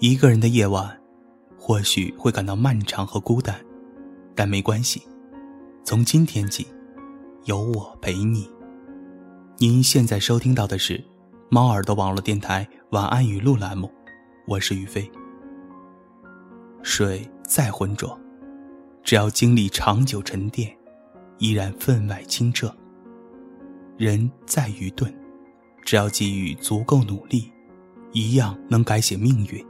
一个人的夜晚，或许会感到漫长和孤单，但没关系，从今天起，有我陪你。您现在收听到的是猫耳朵网络电台晚安语录栏目，我是于飞。水再浑浊，只要经历长久沉淀，依然分外清澈。人再愚钝，只要给予足够努力，一样能改写命运。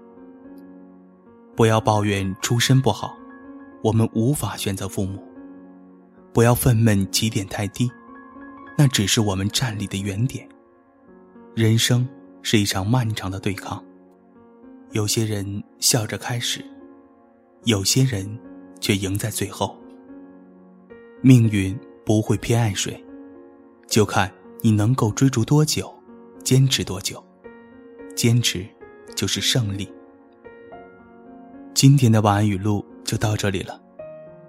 不要抱怨出身不好，我们无法选择父母；不要愤懑起点太低，那只是我们站立的原点。人生是一场漫长的对抗，有些人笑着开始，有些人却赢在最后。命运不会偏爱谁，就看你能够追逐多久，坚持多久，坚持就是胜利。今天的晚安语录就到这里了，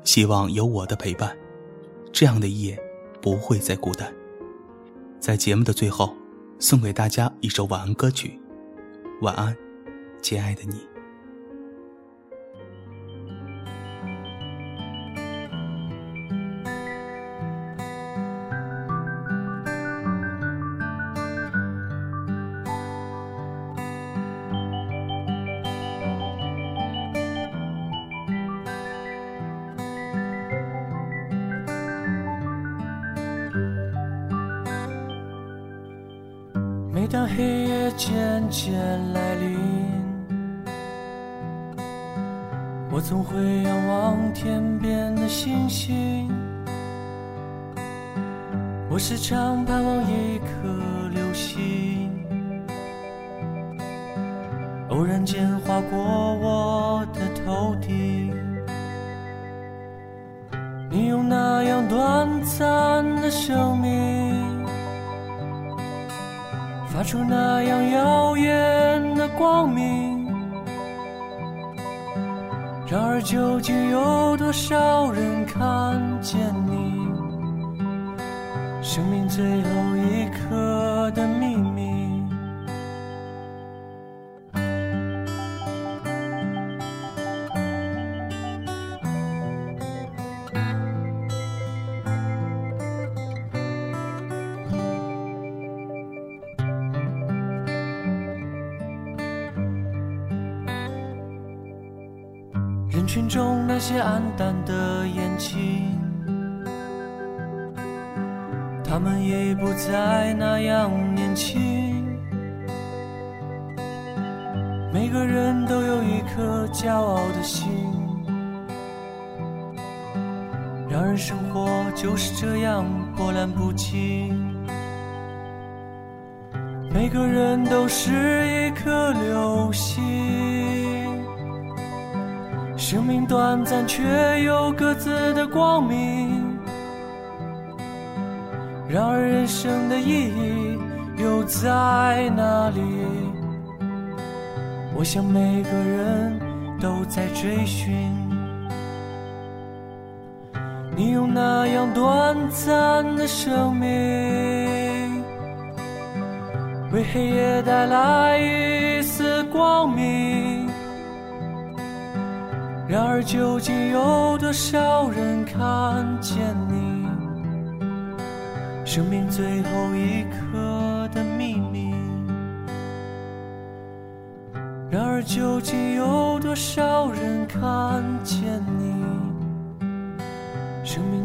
希望有我的陪伴，这样的夜不会再孤单。在节目的最后，送给大家一首晚安歌曲，晚安，亲爱的你。当黑夜渐渐来临，我总会仰望天边的星星。我时常盼望一颗流星，偶然间划过我的头顶。你用那样短暂的生命。发出那样耀眼的光明，然而究竟有多少人看见你？生命最后一人群中那些黯淡的眼睛，他们已不再那样年轻。每个人都有一颗骄傲的心，然而生活就是这样波澜不惊。每个人都是一颗流星。生命短暂，却有各自的光明。然而，人生的意义又在哪里？我想，每个人都在追寻。你用那样短暂的生命，为黑夜带来而，究竟有多少人看见你生命最后一刻的秘密？然而，究竟有多少人看见你生命？